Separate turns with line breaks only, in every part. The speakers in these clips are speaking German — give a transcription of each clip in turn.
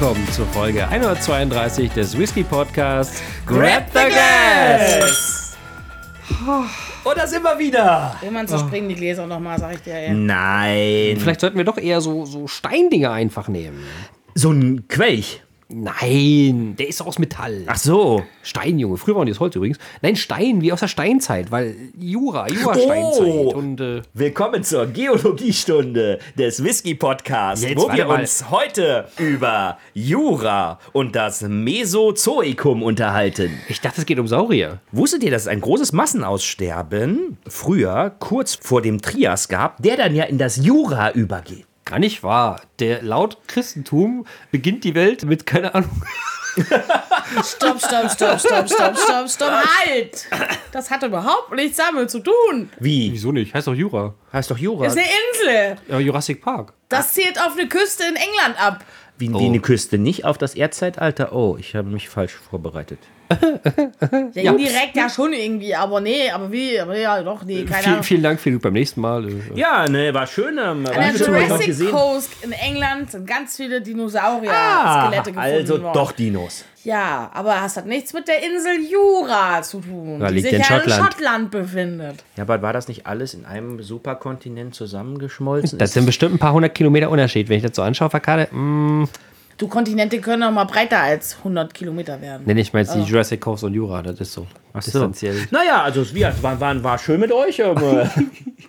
Willkommen zur Folge 132 des Whisky Podcasts Grab the Gas!
Und da sind wir wieder.
Irgendwann zerspringen die Gläser nochmal, sag ich dir. Ja.
Nein.
Vielleicht sollten wir doch eher so, so Steindinger einfach nehmen.
So ein Quelch.
Nein, der ist aus Metall.
Ach so.
Stein, Junge. Früher waren die aus Holz übrigens. Nein, Stein, wie aus der Steinzeit, weil Jura, Jura-Steinzeit.
Oh.
Und äh,
Willkommen zur Geologiestunde des Whisky Podcasts,
Jetzt
wo wir
mal.
uns heute über Jura und das Mesozoikum unterhalten.
ich dachte, es geht um Saurier.
Wusstet ihr, dass es ein großes Massenaussterben früher, kurz vor dem Trias gab, der dann ja in das Jura übergeht?
Gar nicht wahr. Der laut Christentum beginnt die Welt mit, keine Ahnung,
Stopp, stopp, stopp, stopp, stopp, stopp, stopp. Halt! Das hat überhaupt nichts damit zu tun.
Wie?
wieso nicht? Heißt doch Jura.
Heißt doch Jura.
Das ist eine Insel.
Ja, Jurassic Park.
Das zählt auf eine Küste in England ab.
Wie,
Oh.
wie eine Küste, nicht auf das Erdzeitalter? Oh, ich habe mich falsch vorbereitet.
Ja, indirekt ja schon irgendwie, aber nee, aber wie? Aber ja, doch, nee, keine
Viel,
Ahnung.
vielen Dank, Philipp, beim nächsten Mal. äh,
Ja, ne, war schön. Ähm,
An der Jurassic Coast in England sind ganz viele Dinosaurier-Skelette
Ah,
gefunden
also
worden.
doch Dinos.
Ja, aber das hat nichts mit der Insel Jura zu tun, die
liegt
sich
in
ja in
Schottland.
Schottland befindet.
Ja, aber war das nicht alles in einem Superkontinent zusammengeschmolzen?
Das sind bestimmt ein paar hundert Kilometer Unterschied. Wenn ich das so anschaue, Verkade, mh,
Du, Kontinente können auch mal breiter als 100 Kilometer werden.
nenne ich mal jetzt die Jurassic Coast und Jura. Das ist so.
so.
Distanziell.
Naja, also es war, war, war, war schön mit euch. aber-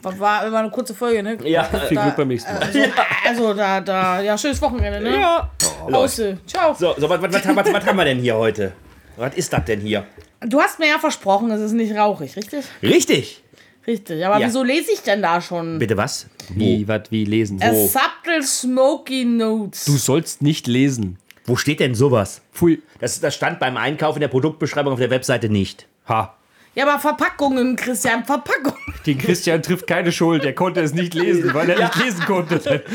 War, war, war eine kurze Folge, ne?
ja,
Viel Glück beim nächsten Mal.
Also, also da, da, ja, schönes Wochenende, ne?
ja.
Außer. Ciao.
So, so was, was, was, was, was haben wir denn hier heute? Was ist das denn hier?
Du hast mir ja versprochen, es ist nicht rauchig, richtig?
Richtig.
Richtig. Aber
Ja.
wieso lese ich denn da schon?
Bitte was?
Wie, was, wie lesen?
A subtle smoky notes.
Du sollst nicht lesen.
Wo steht denn sowas?
Pfui.
Das, das stand beim Einkauf in der Produktbeschreibung auf der Webseite nicht.
Ha.
Ja, aber Verpackungen, Christian, Verpackungen.
Den Christian trifft keine Schuld. Er konnte es nicht lesen, weil er nicht lesen konnte.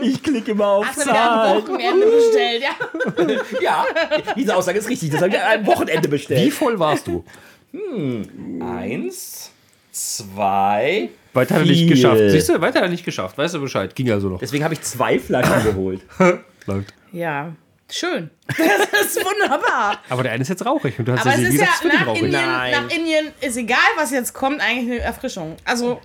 Ich klicke immer auf
Hast du wieder am Wochenende bestellt, ja?
Ja, diese Aussage ist richtig. Das habe ich einem Wochenende bestellt.
Wie voll warst du?
Eins, zwei.
Weiter hat er nicht geschafft. Siehst du, weiter hat er nicht geschafft. Weißt du Bescheid? Ging also noch.
Deswegen habe ich zwei Flaschen geholt.
Läuft.
Ja. Schön. Das ist wunderbar.
Aber der eine ist jetzt rauchig. Und du hast
Aber es ist ja
wird
nach
rauchig.
Indien, nach Indien ist egal, was jetzt kommt, eigentlich eine Erfrischung. Also,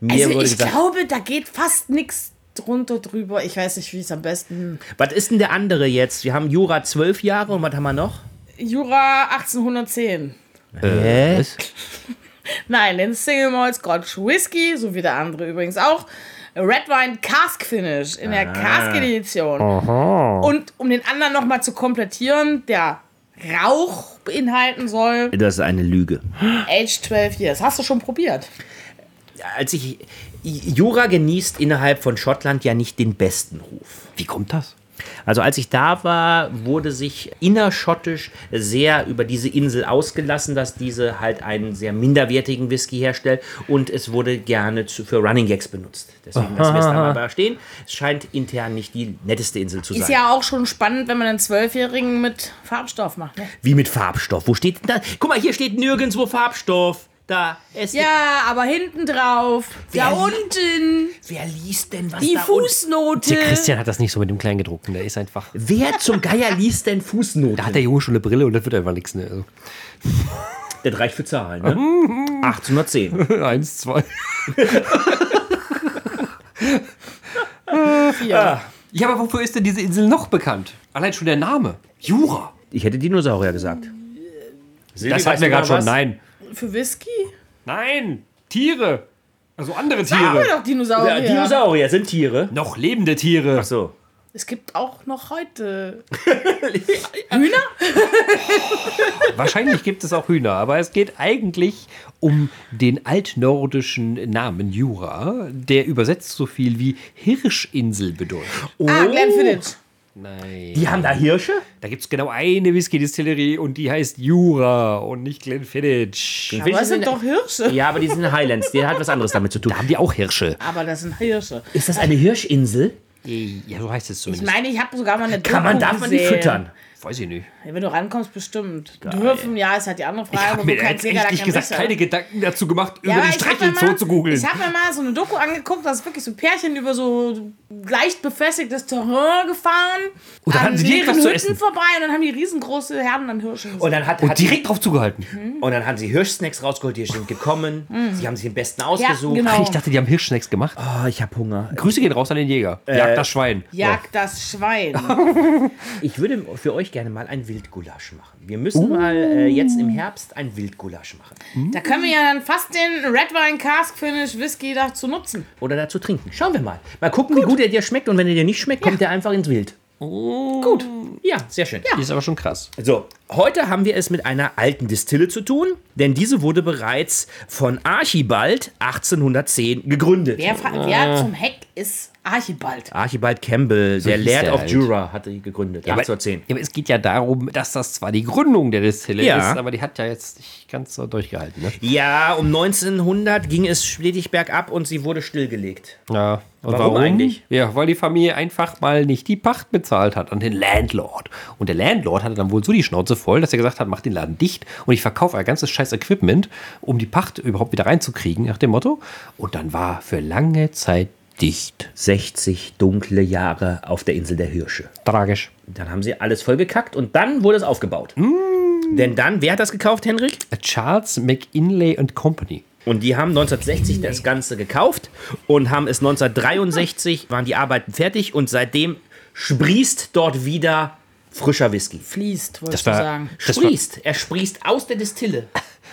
Mir
also
wurde
ich
gesagt,
glaube, da geht fast nichts drunter drüber. Ich weiß nicht, wie es am besten.
was ist denn der andere jetzt? Wir haben Jura zwölf Jahre und was haben wir noch?
Jura 1810.
Hä?
Was?
Nein, den Single Malt Scotch Whisky, so wie der andere übrigens auch. Red Wine Cask Finish in der Cask Edition. Und um den anderen nochmal zu komplettieren, der Rauch beinhalten soll,
Das ist eine Lüge.
Age 12 Years. Hast du schon probiert?
Als ich. Jura genießt innerhalb von Schottland ja nicht den besten Ruf.
Wie kommt das?
Also als ich da war, wurde sich innerschottisch sehr über diese Insel ausgelassen, dass diese halt einen sehr minderwertigen Whisky herstellt und es wurde gerne zu, für Running Gags benutzt. Deswegen lassen wir es da mal stehen. Es scheint intern nicht die netteste Insel zu sein.
Ist ja auch schon spannend, wenn man einen Zwölfjährigen mit Farbstoff macht. Ne?
Wie mit Farbstoff. Wo steht denn da? Guck mal, hier steht nirgendwo Farbstoff. Da. Es
Ja, aber hinten drauf, da
Wer li-
unten,
Wer liest denn was
die
da unten?
Fußnote.
Der Christian hat das nicht so mit dem Kleingedruckten. Der ist einfach.
Wer zum Geier liest denn Fußnoten?
Da hat der Junge schon eine Brille und das wird einfach nichts. Ne? Also,
Das reicht für Zahlen, ne? 1810.
eins, zwei.
Vier.
Ja, aber wofür ist denn diese Insel noch bekannt? Allein schon der Name. Jura.
Ich hätte Dinosaurier gesagt.
Das hatten wir gerade schon. Nein.
Für Whisky?
Nein. Tiere. Also andere
Da haben wir
Tiere.
doch Dinosaurier.
Ja, Dinosaurier sind Tiere.
Noch lebende Tiere.
Ach so.
Es gibt auch noch heute.
Wahrscheinlich gibt es auch Hühner, aber es geht eigentlich um den altnordischen Namen Jura, der übersetzt so viel wie Hirschinsel bedeutet.
Ah, Glenfiddich.
Nein.
Die haben da Hirsche?
Da gibt es genau eine Whisky-Distillerie und die heißt Jura und nicht Glenfiddich.
Aber es sind doch Hirsche.
Ja, aber die sind Highlands. Die hat was anderes damit zu tun.
Da haben die auch Hirsche.
Aber das sind Hirsche.
Ist das eine Hirschinsel?
Ja, so heißt es
Ich
zumindest.
meine, ich habe sogar mal eine
Kann man
Doku
darf man die
gesehen.
füttern?
Weiß ich nicht.
Wenn du rankommst, bestimmt. Dürfen, ja, ist halt die andere Frage.
Ich habe mir jetzt gesagt
Messer.
keine Gedanken dazu gemacht,
Ja,
über die
mal-
zu googeln.
Ich habe mir mal so eine Doku angeguckt, da ist wirklich so ein Pärchen über so leicht befestigtes Terrain gefahren.
Und da
an
hatten sie direkt
leeren Hütten
essen.
vorbei und dann haben die riesengroße Herden an Hirschen.
Und dann hat,
Und
hat
direkt drauf zugehalten.
und dann haben sie Hirschsnacks rausgeholt, die sind gekommen. Sie haben sich den besten ausgesucht.
genau.
Ach, ich dachte, die haben Hirschsnacks gemacht.
Oh, ich habe Hunger.
Grüße gehen raus an den Jäger. Jagt das Schwein.
Jagt das Schwein.
Ich würde für euch gerne mal ein Wildgulasch machen. Wir müssen mal äh, jetzt im Herbst ein Wildgulasch machen.
da können wir ja dann fast den Red Wine Cask Finish Whisky dazu nutzen.
Oder dazu trinken. Schauen wir mal. Mal gucken, wie gut er dir schmeckt. Und wenn er dir nicht schmeckt, kommt er einfach ins Wild. Gut. Ja, sehr schön.
Die ist aber schon krass.
So, heute haben wir es mit einer alten Distille zu tun, denn diese wurde bereits von Archibald 1810 gegründet.
Wer, wer zum Heck ist Archibald?
Archibald Campbell, der
hieß
Laird
der
of
halt.
Jura, hatte die gegründet,
aber,
1810.
ja, aber es geht ja darum, dass das zwar die Gründung der Distille
Ja.
ist, aber die hat ja jetzt nicht ganz so durchgehalten. Ne?
Ja, um 1900 ging es stetig bergab und sie wurde stillgelegt.
Ja. Und
Warum eigentlich?
Ja, weil die Familie einfach mal nicht die Pacht bezahlt hat an den Landlord. Und der Landlord hatte dann wohl so die Schnauze voll, dass er gesagt hat, mach den Laden dicht und ich verkaufe ein ganzes scheiß Equipment, um die Pacht überhaupt wieder reinzukriegen, nach dem Motto. Und dann war für lange Zeit dicht.
60 dunkle Jahre auf der Insel der Hirsche.
Tragisch.
Dann haben sie alles vollgekackt und dann wurde es aufgebaut. Denn dann, wer hat das gekauft, Henrik?
Charles McInlay and Company.
Und die haben 1960 das Ganze gekauft und haben es 1963, waren die Arbeiten fertig und seitdem sprießt dort wieder frischer Whisky.
Fließt, du
war-
sagen.
Sprießt. Er sprießt aus der Distille.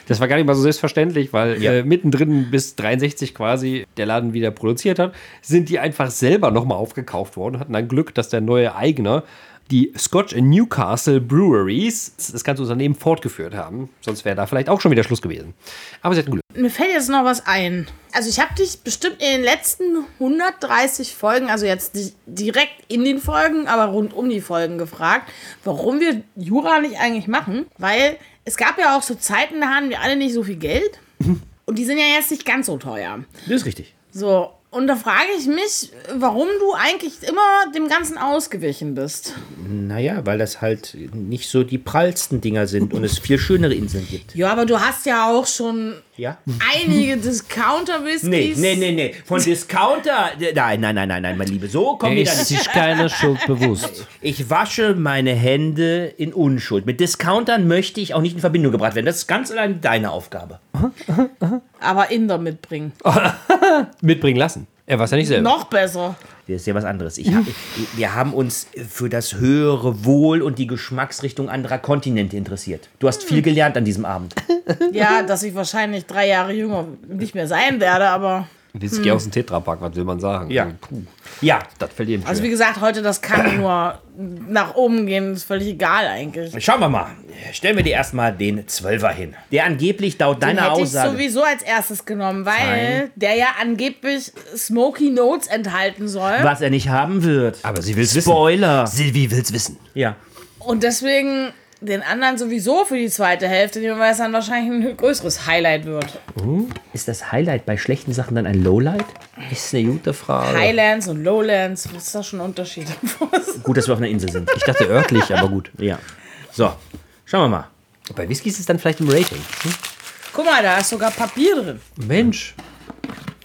Das war gar nicht mal so selbstverständlich, weil
Ja.
äh, mittendrin bis 63 quasi der Laden wieder produziert hat, sind die einfach selber nochmal aufgekauft worden, hatten dann Glück, dass der neue Eigner die Scotch and Newcastle Breweries das ganze Unternehmen fortgeführt haben. Sonst wäre da vielleicht auch schon wieder Schluss gewesen. Aber sie hatten Glück.
Mir fällt jetzt noch was ein. Also ich habe dich bestimmt in den letzten 130 Folgen, also jetzt nicht direkt in den Folgen, aber rund um die Folgen gefragt, warum wir Jura nicht eigentlich machen. Weil es gab ja auch so Zeiten, da hatten wir alle nicht so viel Geld. Und die sind ja jetzt nicht ganz so teuer.
Das ist richtig.
So, und da frage ich mich, warum du eigentlich immer dem Ganzen ausgewichen bist.
Naja, weil das halt nicht so die prallsten Dinger sind und es viel schönere Inseln gibt.
Ja, aber du hast ja auch schon
Ja?
einige Discounter-Whiskys.
Nee, nee, nee, nee. Von Discounter. Nein, nein, nein, nein, nein, mein Liebe. So kommen wir da nicht.
sich keiner Schuld bewusst.
Ich wasche meine Hände in Unschuld. Mit Discountern möchte ich auch nicht in Verbindung gebracht werden. Das ist ganz allein deine Aufgabe.
Aber Inder mitbringen.
Mitbringen lassen. Er war es ja nicht selber.
Noch besser.
Das ist ja was anderes. Ich hab, wir haben uns für das höhere Wohl und die Geschmacksrichtung anderer Kontinente interessiert. Du hast viel gelernt an diesem Abend.
Ja, dass ich wahrscheinlich drei Jahre jünger nicht mehr sein werde, aber.
Whisky aus dem Tetrapack, was will man sagen?
Ja.
Puh,
Ja,
das fällt jedem
Also
schwer.
wie gesagt, heute das kann nur nach oben gehen, ist völlig egal eigentlich.
schauen wir mal. Stellen wir dir erstmal den Zwölfer hin. Der angeblich laut
Den
deiner
hätte ich
Aussage.
sowieso als erstes genommen, weil der ja angeblich Smoky Notes enthalten soll.
was er nicht haben wird.
Aber sie will's wissen.
Spoiler.
Silvi will's wissen.
Ja.
Und deswegen den anderen sowieso für die zweite Hälfte nehmen, weil es dann wahrscheinlich ein größeres Highlight wird.
Ist das Highlight bei schlechten Sachen dann ein Lowlight?
Ist eine gute Frage.
Highlands und Lowlands, was ist da schon ein Unterschied?
Gut, dass wir auf einer Insel sind.
Ich dachte örtlich, aber gut.
Ja. So, schauen wir mal.
Bei Whisky ist es dann vielleicht im Rating. Hm?
Guck mal, da ist sogar Papier drin.
Mensch.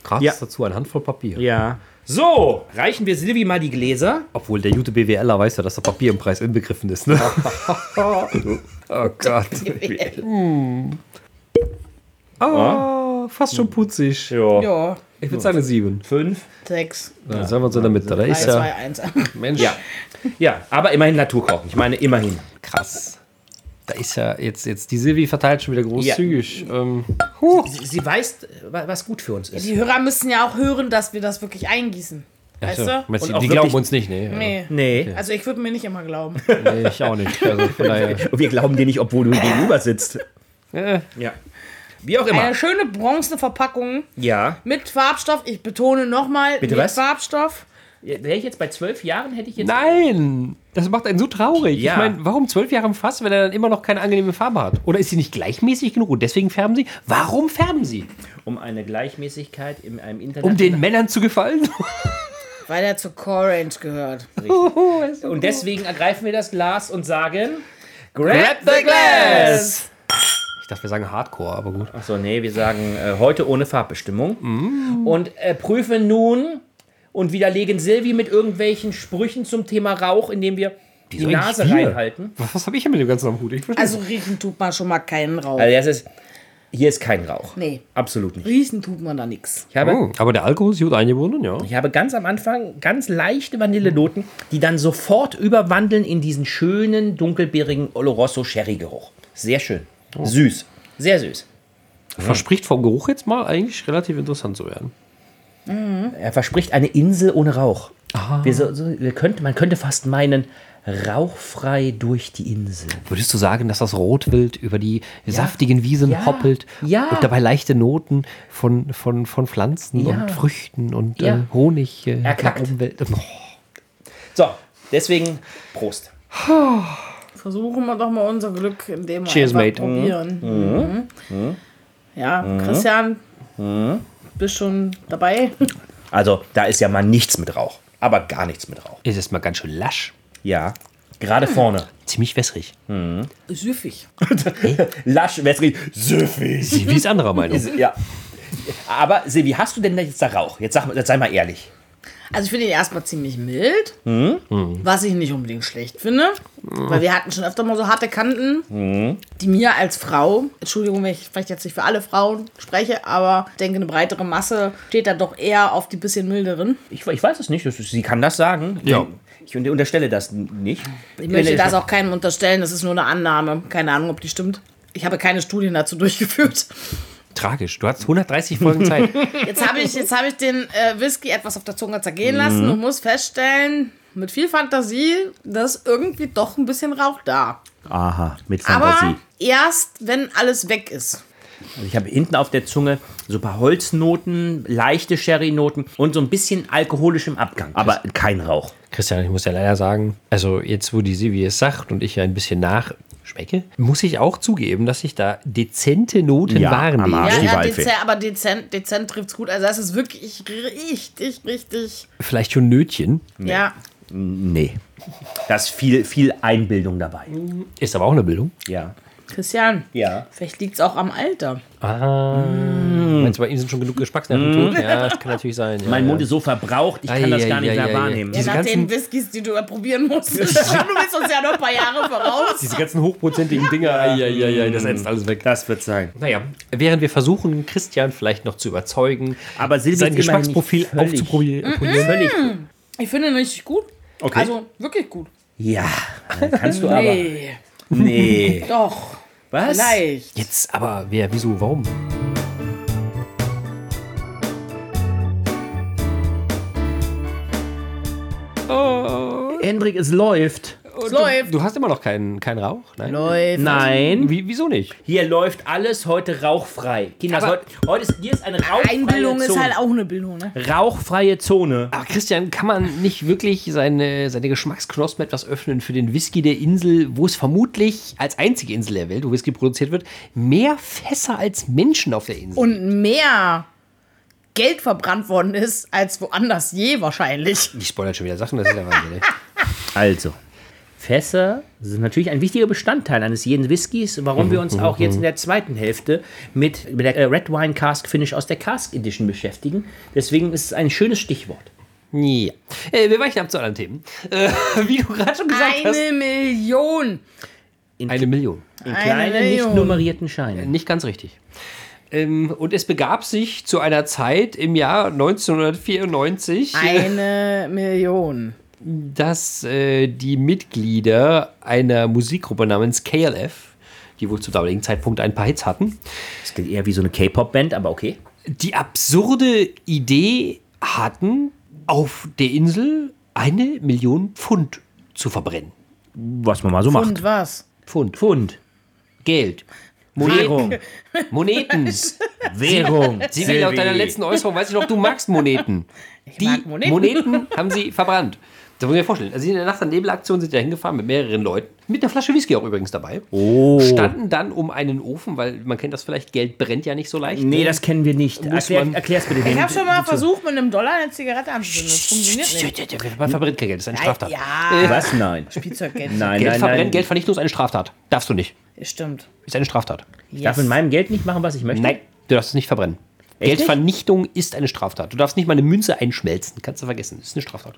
Gratis
Ja.
dazu eine Handvoll Papier.
Ja. So, reichen wir Silvi mal die Gläser.
Obwohl der gute BWLer weiß ja, dass der Papier im Preis inbegriffen ist. Ne? oh Gott. Hm. Oh, fast schon putzig.
Ja.
Ja,
Ich würde sagen eine 7.
Fünf.
sechs,
Dann sagen wir uns in der Mitte. Da
3,
ist
2,
ja,
1.
Mensch,
Ja. Ja, aber immerhin Naturkochen. Ich meine, immerhin.
krass. Da ist ja jetzt, jetzt die Silvi verteilt schon wieder großzügig. Ähm, huh.
Sie, sie weiß, wa- was gut für uns ist.
Die Hörer müssen ja auch hören, dass wir das wirklich eingießen. Weißt du?
meinst
auch
die glauben uns nicht, ne?
Nee.
Nee.
Also ich würde mir nicht immer glauben.
Nee, ich auch nicht. Also von daher.
Wir glauben dir nicht, obwohl du gegenüber sitzt.
Äh,
Ja. Wie auch immer.
Eine schöne bronzene Verpackung
Ja.
mit Farbstoff. Ich betone nochmal,
Bitte
mit
was?
Farbstoff.
Wäre ich jetzt bei zwölf Jahren, hätte ich jetzt.
Nein! Das macht einen so traurig.
Ja.
Ich meine, warum zwölf Jahre im Fass, wenn er dann immer noch keine angenehme Farbe hat? Oder ist sie nicht gleichmäßig genug und deswegen färben sie? Warum färben sie?
Um eine Gleichmäßigkeit in einem Internet.
Um den Männern zu gefallen?
Weil er zur Core Range gehört.
Und deswegen ergreifen wir das Glas und sagen:
Grab the glass! Ich dachte, wir sagen Hardcore, aber gut.
Achso, nee, wir sagen äh, heute ohne Farbbestimmung. Und äh, prüfen nun und widerlegen Silvi mit irgendwelchen Sprüchen zum Thema Rauch, indem wir die
eigentlich
Nase reinhalten.
Was, was habe ich hier mit dem ganzen am Hut? Ich verstehe.
Also riechen tut man schon mal keinen Rauch.
Also, das ist, hier ist kein Rauch.
Nee.
Absolut nicht.
Riechen tut man da nichts.
Ich habe,
Oh, aber der Alkohol ist gut eingebunden, ja.
ich habe ganz am Anfang ganz leichte Vanillenoten, die dann sofort überwandeln in diesen schönen, dunkelbeerigen Oloroso Sherry-Geruch. Sehr schön. Süß. Sehr süß.
Verspricht vom Geruch jetzt mal eigentlich relativ interessant zu werden.
Er verspricht eine Insel ohne Rauch. Wir so, so, wir könnte, man könnte fast meinen, rauchfrei durch die Insel.
Würdest du sagen, dass das Rotwild über die saftigen Wiesen
Ja.
hoppelt
Ja.
und dabei leichte Noten von, von, von Pflanzen
Ja.
und Früchten und
Ja.
äh, Honig äh,
Erkackt.
Umwelt. Oh,
So, deswegen Prost.
Versuchen wir doch mal unser Glück, indem wir
Cheers,
einfach
mate.
probieren. Mhm. Ja, Christian, bist schon dabei?
Also, da ist ja mal nichts mit Rauch. Aber gar nichts mit Rauch.
ist erstmal ganz schön lasch.
Ja. Gerade vorne.
Ziemlich wässrig.
Süffig.
Lasch, wässrig, süffig.
Wie ist anderer Meinung?
Ja. Aber Silvi, hast du denn jetzt da Rauch? Jetzt, sag, jetzt sei mal ehrlich.
Also ich finde ihn erstmal ziemlich mild, was ich nicht unbedingt schlecht finde, weil wir hatten schon öfter mal so harte Kanten, die mir als Frau, Entschuldigung, wenn ich vielleicht jetzt nicht für alle Frauen spreche, aber ich denke, eine breitere Masse steht da doch eher auf die bisschen milderen.
Ich, ich weiß es nicht. Sie kann das sagen.
Ja.
Ich unter- unterstelle das nicht.
Ich möchte das auch keinem unterstellen, das ist nur eine Annahme, keine Ahnung, ob die stimmt. Ich habe keine Studien dazu durchgeführt.
Tragisch. Du hast 130 Folgen Zeit.
Jetzt habe ich, jetzt habe ich den äh, Whisky etwas auf der Zunge zergehen lassen und muss feststellen, mit viel Fantasie, dass irgendwie doch ein bisschen Rauch da.
Aha, mit
Aber
Fantasie.
erst, wenn alles weg ist.
Also ich habe hinten auf der Zunge so ein paar Holznoten, leichte Sherry-Noten und so ein bisschen alkoholischem Abgang. Aber kein Rauch.
Christian, ich muss ja leider sagen, also jetzt, wo die Silvi es sagt und ich ja ein bisschen nachschmecke, muss ich auch zugeben, dass ich da dezente Noten
Ja, am
wahrnehme.
Arsch.
Ja,
die
ja dezent, aber dezent, dezent trifft es gut. Also das ist wirklich richtig, richtig.
Vielleicht schon Nötchen.
Ja.
Nee. Da ist viel, viel Einbildung dabei.
Ist aber auch eine Bildung.
Ja.
Christian,
Ja.
vielleicht liegt es auch am Alter.
Ah. Meinst du, bei ihm sind schon genug Geschmacksnerven tot? Ja, das kann natürlich sein. Ja,
Mein
ja.
Mund ist so verbraucht, ich kann das gar nicht
ei,
mehr wahrnehmen.
Ja,
Diese
nach den
ganzen-
Whiskys, die du probieren musst. du bist uns ja noch ein paar Jahre voraus.
Diese ganzen hochprozentigen Dinger, ei, ei, ei, ei, das ätzt alles weg.
Das wird sein.
Naja, während wir versuchen, Christian vielleicht noch zu überzeugen,
Aber Silvi
sein Geschmacksprofil aufzuprobieren.
Völlig.
Ich finde ihn richtig gut.
Okay.
Also wirklich gut.
Ja, kannst du aber.
Nee,
Nee.
doch.
Was?
Vielleicht.
Jetzt aber, wer, wieso, warum?
Hendrik, es läuft.
Es läuft.
Du hast immer noch keinen, keinen Rauch? Nein.
Läuft.
Nein.
Wie, wieso nicht?
Hier läuft alles heute rauchfrei. Kinder,
Aber-
heute, heute ist, hier ist eine rauchfreie
Einbildung ist
Zone.
halt auch eine Bildung, ne?
Rauchfreie Zone.
Aber Christian, kann man nicht wirklich seine, seine Geschmacksknospen etwas öffnen für den Whisky der Insel, wo es vermutlich als einzige Insel der Welt, wo Whisky produziert wird, mehr Fässer als Menschen auf der Insel?
Und mehr Geld verbrannt worden ist, als woanders je wahrscheinlich.
ich spoilere schon wieder Sachen, das ist ja Wahnsinn. ey.
Also, Fässer sind natürlich ein wichtiger Bestandteil eines jeden Whiskys, warum wir uns auch jetzt in der zweiten Hälfte mit, mit der äh, Red Wine Cask Finish aus der Cask Edition beschäftigen. Deswegen ist es ein schönes Stichwort.
Ja. Äh, wir weichen ab zu anderen Themen. Äh, wie du gerade schon gesagt hast.
Eine Million.
In,
Eine Million.
in
Eine
kleinen, nicht nummerierten Scheinen.
Nicht ganz richtig. Ähm, und es begab sich zu einer Zeit im Jahr 1994,
Eine Million.
Dass äh, die Mitglieder einer Musikgruppe namens KLF, die wohl zum damaligen Zeitpunkt ein paar Hits hatten,
Das klingt eher wie so eine K-Pop-Band, aber okay.
die absurde Idee hatten, auf der Insel eine Million Pfund zu verbrennen.
Was man mal so macht.
Und was?
Pfund.
Pfund.
Geld.
Währung.
Moneten.
Währung.
Sie will laut deiner letzten Äußerung, weiß ich noch, du magst Moneten. Die
mag Moneten.
Moneten. haben sie verbrannt. Das muss ich mir vorstellen. Also in der Nacht- und Nebelaktion sind ja hingefahren mit mehreren Leuten. Mit einer Flasche Whisky auch übrigens dabei.
Oh.
Standen dann um einen Ofen, weil man kennt das vielleicht, Geld brennt ja nicht so leicht.
Nee,
ne?
das kennen wir nicht. Erklär,
man-
erklär's bitte.
Ich habe schon mal versucht, mit einem Dollar eine Zigarette anzuzünden. Das funktioniert nicht.
Man verbrennt kein Geld, das ist eine Straftat.
Ja,
Was? Nein.
Spielzeuggeld.
Nein,
Geld
nein,
verbrennen,
nein.
Geldvernichtung ist eine Straftat. Darfst du nicht.
Stimmt.
Ist eine Straftat.
Ich darf mit meinem Geld nicht machen, was ich möchte.
Nein, du darfst es nicht verbrennen. Geldvernichtung ist eine Straftat. Du darfst nicht mal eine Münze einschmelzen. Kannst du vergessen. Das ist eine Straftat.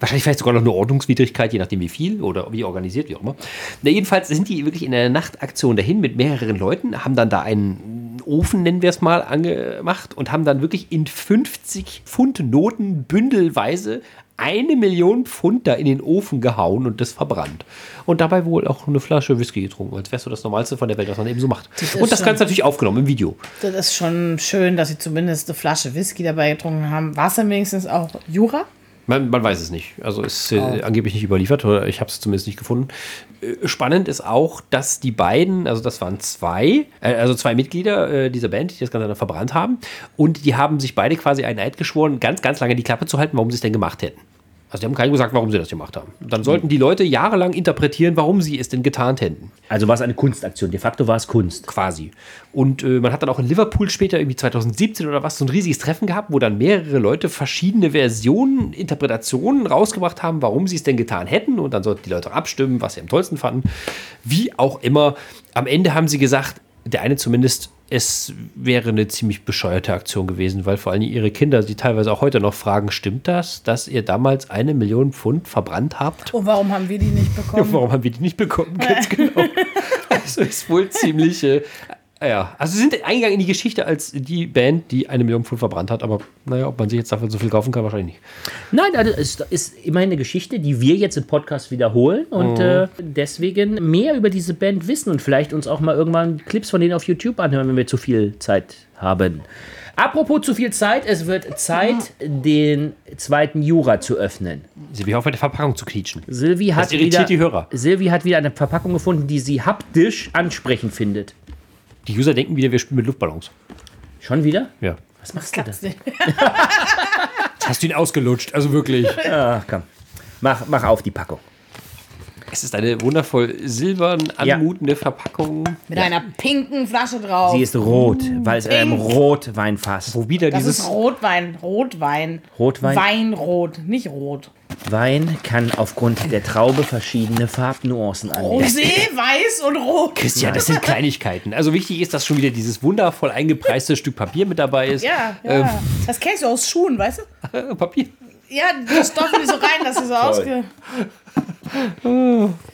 Wahrscheinlich vielleicht sogar noch eine Ordnungswidrigkeit, je nachdem wie viel oder wie organisiert, wie auch immer. Na, jedenfalls sind die wirklich in einer Nachtaktion dahin mit mehreren Leuten, haben dann da einen Ofen, nennen wir es mal, angemacht und haben dann wirklich in 50 Pfund Noten bündelweise eine Million Pfund da in den Ofen gehauen und das verbrannt. Und dabei wohl auch eine Flasche Whisky getrunken, als wärst du das Normalste von der Welt, was man eben so macht.
ist
Und das
schon-
Ganze natürlich aufgenommen im Video.
Das ist schon schön, dass sie zumindest eine Flasche Whisky dabei getrunken haben. War es dann wenigstens auch Jura?
Man, man weiß es nicht. Also ist äh, angeblich nicht überliefert, oder ich habe es zumindest nicht gefunden. Äh, spannend ist auch, dass die beiden, also das waren zwei, äh, also zwei Mitglieder äh, dieser Band, die das Ganze dann verbrannt haben. Und die haben sich beide quasi einen Eid geschworen, ganz, ganz lange die Klappe zu halten, warum sie es denn gemacht hätten. Also die haben keinem gesagt, warum sie das gemacht haben. Dann sollten die Leute jahrelang interpretieren, warum sie es denn getan hätten.
Also war es eine Kunstaktion. De facto war es Kunst.
Quasi. Und äh, man hat dann auch in Liverpool später, irgendwie 2017 oder was, so ein riesiges Treffen gehabt, wo dann mehrere Leute verschiedene Versionen, Interpretationen rausgebracht haben, warum sie es denn getan hätten. Und dann sollten die Leute abstimmen, was sie am tollsten fanden. Wie auch immer. Am Ende haben sie gesagt, der eine zumindest, es wäre eine ziemlich bescheuerte Aktion gewesen, weil vor allem ihre Kinder, die teilweise auch heute noch fragen, stimmt das, dass ihr damals eine Million Pfund verbrannt habt?
Und warum haben wir die nicht bekommen?
Warum haben wir die nicht bekommen? Ganz genau. Also ist wohl ziemlich. Äh, ja, also sie sind eingegangen in die Geschichte als die Band, die eine Million Pfund verbrannt hat. Aber naja, ob man sich jetzt dafür so viel kaufen kann, wahrscheinlich nicht.
Nein, also es ist immerhin eine Geschichte, die wir jetzt im Podcast wiederholen und äh, deswegen mehr über diese Band wissen und vielleicht uns auch mal irgendwann Clips von denen auf YouTube anhören, wenn wir zu viel Zeit haben. Apropos zu viel Zeit, es wird Zeit, den zweiten Jura zu öffnen.
Wie auf eine Verpackung zu quietschen.
Silvi hat,
irritiert
wieder,
die Hörer.
Silvi hat wieder eine Verpackung gefunden, die sie haptisch ansprechend findet.
Die User denken wieder, wir spielen mit Luftballons.
Schon wieder?
Ja.
Was machst du da?
Hast du ihn ausgelutscht? Also wirklich.
Ach komm. Mach, mach auf die Packung.
Es ist eine wundervoll silbern
Ja.
anmutende Verpackung,
Mit einer pinken Flasche drauf.
Sie ist rot, weil es in einem
Pink.
Rotweinfass.
wo wieder
das
dieses.
ist Rotwein. Rotwein.
Rotwein?
Weinrot, nicht rot.
Wein kann aufgrund der Traube verschiedene Farbnuancen annehmen.
Rosé, weiß und rot.
Christian, das sind Kleinigkeiten. Also wichtig ist, dass schon wieder dieses wundervoll eingepreiste Stück Papier mit dabei ist.
Ja, ja.
Ähm.
Das kennst du aus Schuhen, weißt du?
Papier.
Ja, das stopfen die so rein, dass sie so ausge...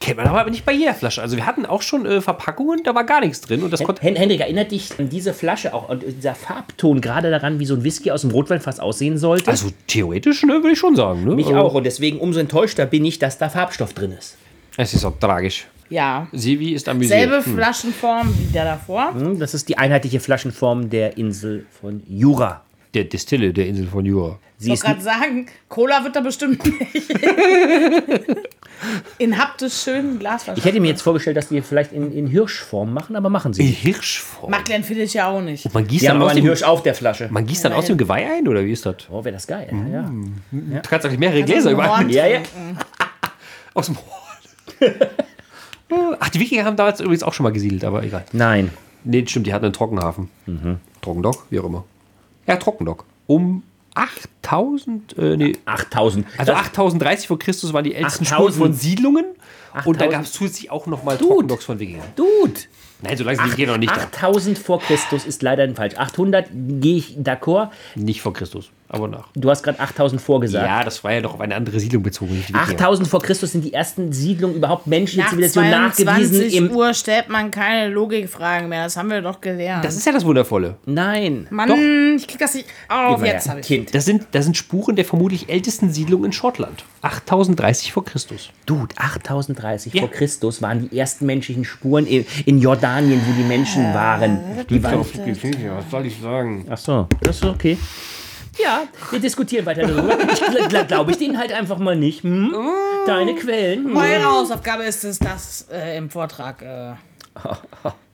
Kennt man aber nicht bei jeder Flasche. Also wir hatten auch schon äh, Verpackungen, da war gar nichts drin. Und das konnte.
Hen Henrik, erinnert dich an diese Flasche auch und dieser Farbton gerade daran, wie so ein Whisky aus dem Rotweinfass aussehen sollte?
Also theoretisch, ne, würde ich schon sagen. Ne?
Mich
Also,
auch und deswegen umso enttäuschter bin ich, dass da Farbstoff drin ist.
Es ist auch tragisch.
Ja.
Sevi ist amüsiert.
Selbe Flaschenform wie der davor.
Hm, Das ist die einheitliche Flaschenform der Insel von Jura.
Der Distille der Insel von Jura.
Sie
Ich
ist
wollte gerade sagen, Cola wird da bestimmt nicht. In haptisch schönen Glasflaschen.
ich hätte mir jetzt vorgestellt, dass die vielleicht in, in Hirschform machen, aber machen sie
In
nicht.
Hirschform.
Macht Glenfiddich ja auch nicht.
Man gießt
Die haben
dann,
aber
aus
einen
dem,
Hirsch auf der Flasche.
man gießt dann aus dem Geweih ein, oder wie ist das?
Oh, wäre das geil. Ja.
Du kannst eigentlich mehrere Gläser überall
Horn
Ja, ja.
aus dem Horn. Ach, die Wikinger haben damals übrigens auch schon mal gesiedelt, aber egal.
Nein.
Nee, stimmt, die hatten einen Trockenhafen. Trockendock, wie auch immer. Ja, Trockendock. Um 8000, äh, nee,
8000.
also
Das-
8030 vor Christus waren die ältesten
8000.
Spuren von Siedlungen. Und da
8000.
gab es zusätzlich auch nochmal
Dude.
Trockendocks von Wikingern.
Dude.
Nein, so lange sind die Wikinger noch nicht da.
8000 vor Christus ist leider falsch. 800 gehe ich d'accord.
Nicht vor Christus, aber nach.
Du hast gerade 8000 vorgesagt.
Ja, das war ja doch auf eine andere Siedlung bezogen. Nicht die Wikinger.
8000 vor Christus sind die ersten Siedlungen überhaupt menschliche
Nach
Zivilisation nachgewiesen
22
im.
Uhr stellt man keine Logikfragen mehr. Das haben wir doch gelernt.
Das ist ja das Wundervolle.
Nein.
Mann, ich krieg das nicht auf.
Gib mal
Jetzt
her.
habe ich.
Kind.
Das sind, das sind Spuren der vermutlich ältesten Siedlung in Schottland. 8030 vor Christus.
Dude, 8030
Ja.
vor Christus waren die ersten menschlichen Spuren in, in Jordanien, wo die Menschen waren. Die waren
Was soll ich sagen?
Ach so, das ist okay. Ja, wir diskutieren weiter darüber. Ich gl gl glaube ich denen halt einfach mal nicht. Hm? Deine Quellen. Hm?
Meine Hausaufgabe ist es, das äh, im Vortrag äh,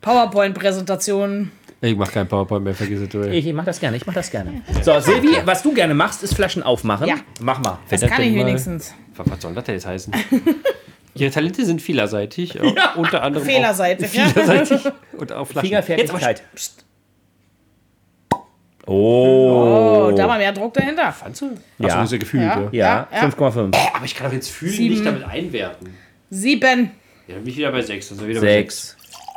PowerPoint-Präsentation
Ich mach kein PowerPoint mehr, vergiss es. du.
Ich, ich mach das gerne, ich mach das gerne. So, Silvi, was du gerne machst, ist Flaschen aufmachen.
Ja.
Mach mal.
Das
das
kann ich wenigstens.
Was was soll das denn jetzt heißen? Ihre Talente sind vielerseitig. äh, Unter anderem
Fehlerseitig,
Auch
ja.
vielerseitig und auf Flaschen.
Fingerfertigkeit.
Jetzt
Oh.
Oh, da war mehr Druck dahinter.
Fandst du?
Ja.
Achso, ist ja gefühlt.
Ja.
Ja.
Ja, 5,5.
Aber ich kann doch jetzt fühlen
Sieben.
nicht damit einwerten.
Sieben.
Ja, dann bin ich wieder bei 6. Also wieder bei sechs.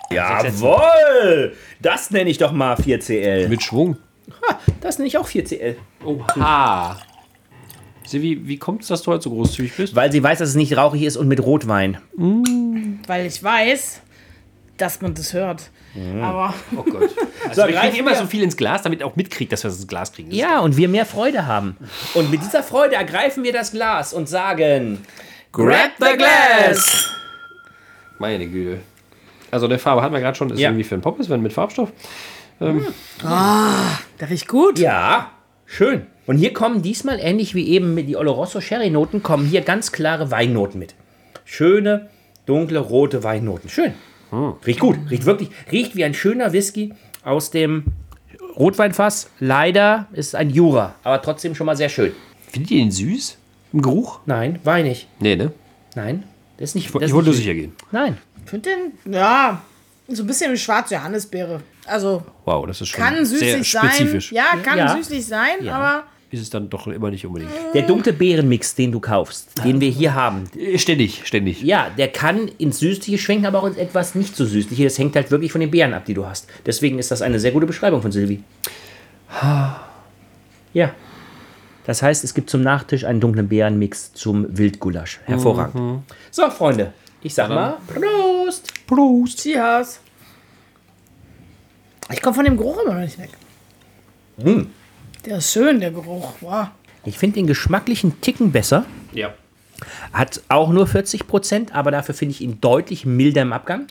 6. Jawohl! Das nenne ich doch mal 4CL.
Mit Schwung.
Das nenne ich auch 4CL.
Oha. Silvi, wie kommt es, dass du heute so großzügig bist?
Weil sie weiß, dass es nicht rauchig ist und mit Rotwein.
Weil ich weiß, dass man das hört. Aber
Oh Gott. Also wir
greifen
kriegen immer
wir.
so viel ins Glas, damit er auch mitkriegt, dass wir das ins Glas kriegen. Das
Ja, und wir mehr Freude haben. Und mit dieser Freude ergreifen wir das Glas und sagen:
Grab the glass! Meine Güte. Also der Farbe hatten wir gerade schon, ist
Ja.
irgendwie für ein Pommes, wenn mit Farbstoff.
der riecht gut.
Ja, schön. Und hier kommen diesmal, ähnlich wie eben mit die Oloroso Sherry-Noten, kommen hier ganz klare Weinnoten mit. Schöne, dunkle, rote Weinnoten. Schön. Riecht gut. Riecht wirklich. Riecht wie ein schöner Whisky aus dem Rotweinfass. Leider ist ein Jura, aber trotzdem schon mal sehr schön.
Findet ihr den süß? Im Geruch?
Nein, weinig.
Nee, ne?
Nein, das ist nicht.
Ich,
das
ich wollte nur
nicht-
sicher gehen.
Nein.
Ich finde den, ja, so ein bisschen wie schwarze Johannisbeere. Also
Wow, das ist schon
kann
sehr
süßlich sein.
spezifisch.
Ja, kann
Ja.
süßlich sein, aber
Ist es dann doch immer nicht unbedingt.
Der dunkle Beerenmix, den du kaufst, den wir hier haben,
Äh, Ständig, ständig.
Ja, der kann ins Süßliche schwenken, aber auch ins etwas nicht so Süßliche. Das hängt halt wirklich von den Beeren ab, die du hast. Deswegen ist das eine sehr gute Beschreibung von Silvi. Ja. Das heißt, es gibt zum Nachtisch einen dunklen Beerenmix zum Wildgulasch. Hervorragend. So, Freunde, ich sag mal Prost!
Prost.
Cheers. Ich komme von dem Geruch immer noch nicht weg.
Hm.
Der ist schön, der Geruch. Wow.
Ich finde den geschmacklichen Ticken besser.
Ja.
Hat auch nur 40 Prozent, aber dafür finde ich ihn deutlich milder im Abgang.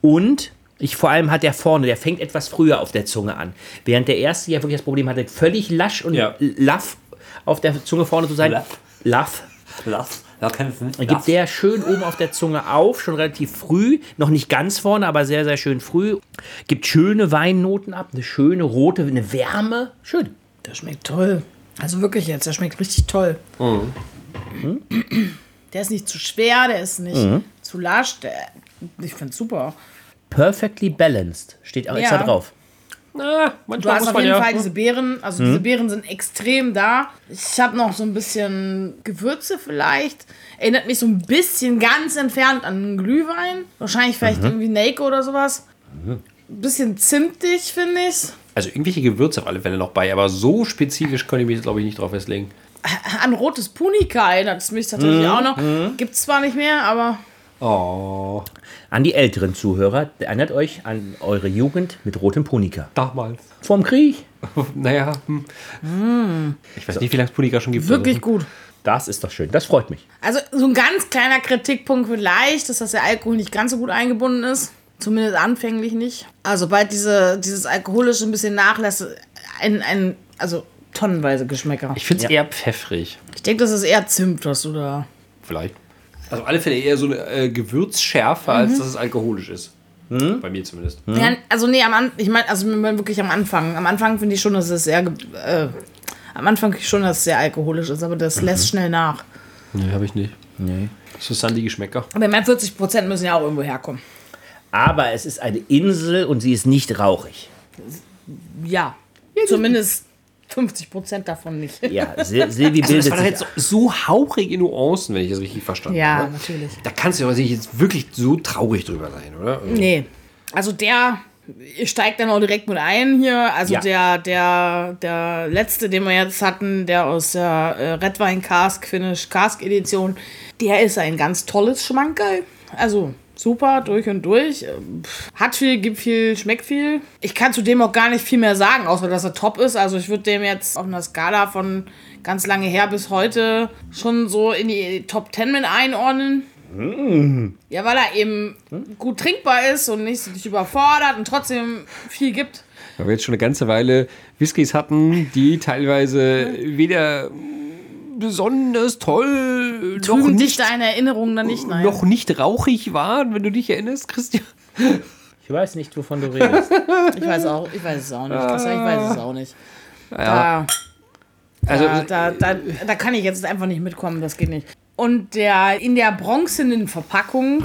Und ich, vor allem hat der vorne, der fängt etwas früher auf der Zunge an. Während der erste ja wirklich das Problem hatte, völlig lasch und
Ja.
laff auf der Zunge vorne zu sein.
Laff.
Laff.
Du
Dann gibt der schön oben auf der Zunge auf, schon relativ früh, noch nicht ganz vorne, aber sehr, sehr schön früh. Gibt schöne Weinnoten ab, eine schöne rote, eine Wärme. Schön.
Der schmeckt toll. Also wirklich jetzt, der schmeckt richtig toll.
Mhm.
Der ist nicht zu schwer, der ist nicht
Mhm.
zu lasch. Der, ich finde super.
Perfectly balanced steht auch extra
Ja.
drauf.
Na,
Du hast auf jeden
ja.
Fall diese Beeren, also
Mhm.
diese Beeren sind extrem da. Ich habe noch so ein bisschen Gewürze vielleicht. Erinnert mich so ein bisschen ganz entfernt an einen Glühwein. Wahrscheinlich vielleicht
Mhm.
irgendwie Nelke oder sowas. Ein bisschen zimtig, finde ich.
Also irgendwelche Gewürze auf alle Fälle noch bei, aber so spezifisch könnte ich mich jetzt, glaube ich, nicht drauf festlegen.
An rotes Punika erinnert es mich tatsächlich
Mhm.
auch noch. Gibt es zwar nicht mehr, aber
Oh,
An die älteren Zuhörer, erinnert euch an eure Jugend mit rotem Punika.
damals.
Vorm Krieg.
Naja, hm. ich weiß nicht, wie lange es Punika schon gibt.
wirklich
also.
gut.
Das ist doch schön. Das freut mich.
Also so ein ganz kleiner Kritikpunkt vielleicht, ist, dass der Alkohol nicht ganz so gut eingebunden ist. Zumindest anfänglich nicht. Also sobald diese, dieses Alkoholische ein bisschen nachlässt, ein, ein, also tonnenweise Geschmäcker.
Ich finde es eher pfeffrig.
Ich denke, das ist eher Zimt, was du da.
Vielleicht. Also auf alle Fälle eher so eine äh, Gewürzschärfe, als dass es alkoholisch ist. Bei mir zumindest.
Ja, also nee, am An ich meine, also wir meinen wirklich am Anfang. Am Anfang finde ich schon, dass es sehr, äh, am Anfang schon, dass es sehr alkoholisch ist, aber das lässt schnell nach.
Nee, habe ich nicht. Nee. So sandige Geschmäcker.
Aber ich meine, 40 Prozent müssen ja auch irgendwo herkommen.
Aber es ist eine Insel und sie ist nicht rauchig.
Ja, zumindest 50 Prozent davon nicht.
Ja, Sil Silvi
Also Das
bildet
war
sich.
jetzt so, so hauchige Nuancen, wenn ich das richtig verstanden
Ja,
habe.
natürlich.
Da kannst du ja nicht jetzt wirklich so traurig drüber sein, oder?
Nee. Also der steigt dann auch direkt mit ein hier. Also
Ja.
der, der, der letzte, den wir jetzt hatten, der aus der äh, Red Wine Cask Finish Cask Edition, der ist ein ganz tolles Schmankerl. Also super, durch und durch. Hat viel, gibt viel, schmeckt viel. Ich kann zu dem auch gar nicht viel mehr sagen, außer dass er top ist. Also ich würde dem jetzt auf einer Skala von ganz lange her bis heute schon so in die Top 10 mit einordnen. Ja, weil er eben gut trinkbar ist und nicht sich überfordert und trotzdem viel gibt.
Weil wir jetzt schon eine ganze Weile Whiskys hatten, die teilweise weder besonders toll noch
Trüben dich
nicht,
deine Erinnerungen dann nicht, nein.
noch nicht rauchig waren, wenn du dich erinnerst, Christian.
Ich weiß nicht, wovon du redest.
Ich weiß auch, ich weiß es auch nicht. Das, ich weiß es auch nicht.
Ja.
Da,
Also,
da, da, da, da kann ich jetzt einfach nicht mitkommen, das geht nicht. Und der in der bronzenen Verpackung,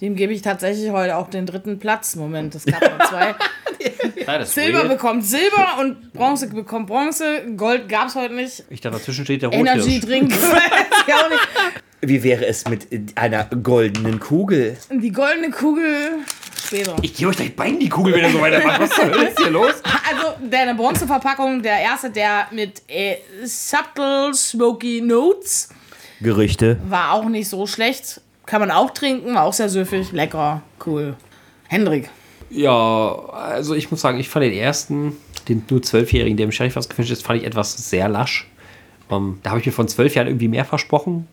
dem gebe ich tatsächlich heute auch den dritten Platz. Moment, das gab noch zwei. Silber
weird.
bekommt Silber und Bronze bekommt Bronze. Gold gab es heute nicht.
Ich dachte, dazwischen steht der
Energy
Rothirsch.
Drink. auch nicht.
Wie wäre es mit einer goldenen Kugel?
Die goldene Kugel später.
Ich gebe euch gleich Bein die Kugel, wenn ihr so weitermacht. Was ist hier los?
Also der eine Bronzeverpackung, der erste, der mit äh, Subtle Smoky Notes,
Gerüchte.
war auch nicht so schlecht. Kann man auch trinken, war auch sehr süffig, lecker, cool. Hendrik.
Ja, also ich muss sagen, ich fand den ersten, den nur Zwölfjährigen, der im Sheriff was gefinisht ist, fand ich etwas sehr lasch. Ähm, da habe ich mir von zwölf Jahren irgendwie mehr versprochen.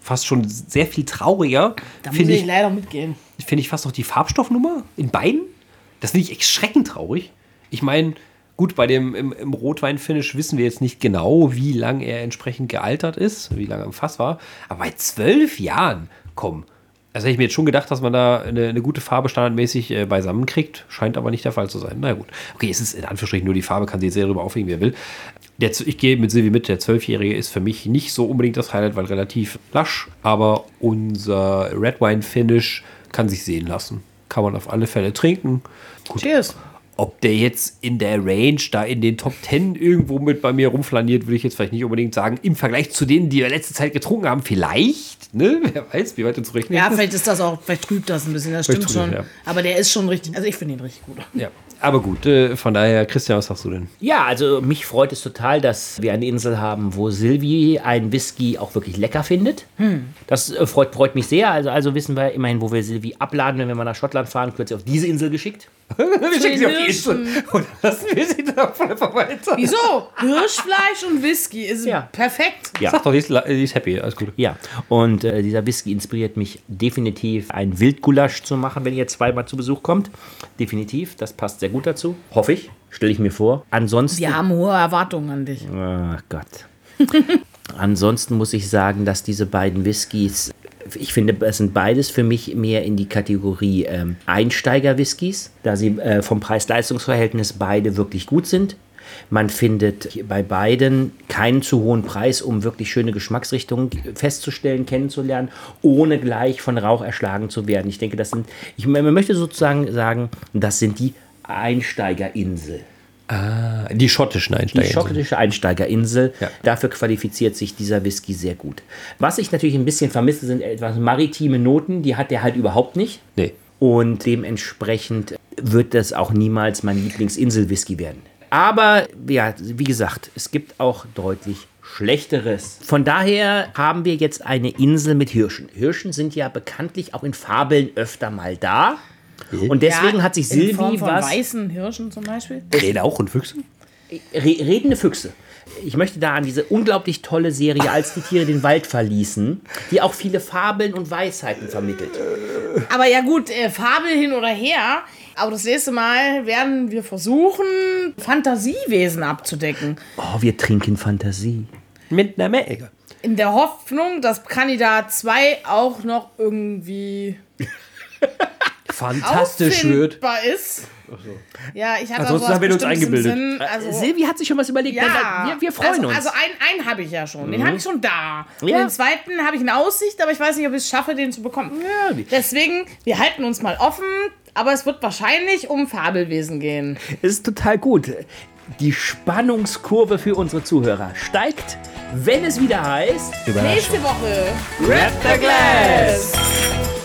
Fast schon sehr viel trauriger.
Da muss
Finde
ich
ich,
leider mitgehen.
finde ich fast noch die Farbstoffnummer in beiden. Das finde ich erschreckend traurig. Ich meine, gut, bei dem im, im Rotwein-Finish wissen wir jetzt nicht genau, wie lang er entsprechend gealtert ist, wie lange er im Fass war. Aber bei zwölf Jahren, komm. Also hätte ich mir jetzt schon gedacht, dass man da eine, eine gute Farbe standardmäßig äh, beisammen kriegt. Scheint aber nicht der Fall zu sein. Na gut. Okay, es ist in Anführungsstrichen nur die Farbe, kann sich sehr darüber aufregen, wer will. Der, ich gehe mit Silvi mit, der Zwölfjährige ist für mich nicht so unbedingt das Highlight, weil relativ lasch. Aber unser Red Wine Finish kann sich sehen lassen. Kann man auf alle Fälle trinken. Gut.
Cheers.
Ob der jetzt in der Range da in den Top 10 irgendwo mit bei mir rumflaniert, würde ich jetzt vielleicht nicht unbedingt sagen. Im Vergleich zu denen, die wir letzte Zeit getrunken haben, vielleicht. Ne? Wer weiß, wie weit du zurecht
Ja, vielleicht ist das auch, vielleicht trübt das ein bisschen, das
Vielleicht
stimmt schon.
ja.
Aber der ist schon richtig, also ich finde ihn richtig gut.
ja. Aber gut, äh, von daher, Christian, was sagst du denn?
Ja, also mich freut es total, dass wir eine Insel haben, wo Silvi einen Whisky auch wirklich lecker findet. Das äh, freut, freut mich sehr. Also, also wissen wir immerhin, wo wir Silvi abladen, wenn wir mal nach Schottland fahren, wird sie auf diese Insel geschickt.
Wir
schicken sie auf die Insel
und lassen wir sie dann einfach weiter.
Wieso? Hirschfleisch und Whisky ist
Ja.
perfekt.
Ja.
Sag doch, die ist, die ist happy, alles gut.
Ja, und äh, dieser Whisky inspiriert mich definitiv, ein Wildgulasch zu machen, wenn ihr zweimal zu Besuch kommt. Definitiv, das passt sehr gut dazu. Hoffe ich, stelle ich mir vor. Ansonsten.
Wir haben hohe Erwartungen an dich.
Ach Gott. Ansonsten muss ich sagen, dass diese beiden Whiskys, ich finde, es sind beides für mich mehr in die Kategorie ähm, Einsteiger-Whiskys, da sie äh, vom Preis-Leistungs-Verhältnis beide wirklich gut sind. Man findet bei beiden keinen zu hohen Preis, um wirklich schöne Geschmacksrichtungen festzustellen, kennenzulernen, ohne gleich von Rauch erschlagen zu werden. Ich denke, das sind, ich man möchte sozusagen sagen, das sind die Einsteigerinsel.
Die schottischen
Die
Einsteiger.
schottische Einsteigerinsel.
Ja.
Dafür qualifiziert sich dieser Whisky sehr gut. Was ich natürlich ein bisschen vermisse, sind etwas maritime Noten. Die hat der halt überhaupt nicht.
Nee.
Und dementsprechend wird das auch niemals mein Lieblingsinsel-Whisky werden. Aber ja, wie gesagt, es gibt auch deutlich Schlechteres. Von daher haben wir jetzt eine Insel mit Hirschen. Hirschen sind ja bekanntlich auch in Fabeln öfter mal da. Und deswegen
Ja,
hat sich
in Form
Silvi
von
was.
weißen Hirschen zum Beispiel.
Rede auch und Füchse?
Re redende Füchse. Ich möchte da an diese unglaublich tolle Serie, als die Tiere den Wald verließen, die auch viele Fabeln und Weisheiten vermittelt.
Aber ja gut, äh, Fabel hin oder her. Aber das nächste Mal werden wir versuchen, Fantasiewesen abzudecken.
Oh, wir trinken Fantasie.
Mit einer Mäge.
In der Hoffnung, dass Kandidat 2 auch noch irgendwie
Fantastisch wird.
ist. Ja, ich hatte
Ansonsten haben wir uns eingebildet.
Sinn. Also,
Silvi hat sich schon was überlegt.
ja,
wir, wir freuen
also,
uns.
Also einen, einen habe ich ja schon. Den habe ich schon da. Und
Ja.
den zweiten habe ich in Aussicht, aber ich weiß nicht, ob ich es schaffe, den zu bekommen.
Ja,
Deswegen, wir halten uns mal offen, aber es wird wahrscheinlich um Fabelwesen gehen.
Es ist total gut. Die Spannungskurve für unsere Zuhörer steigt, wenn es wieder heißt.
Nächste Woche.
Grab the Glass!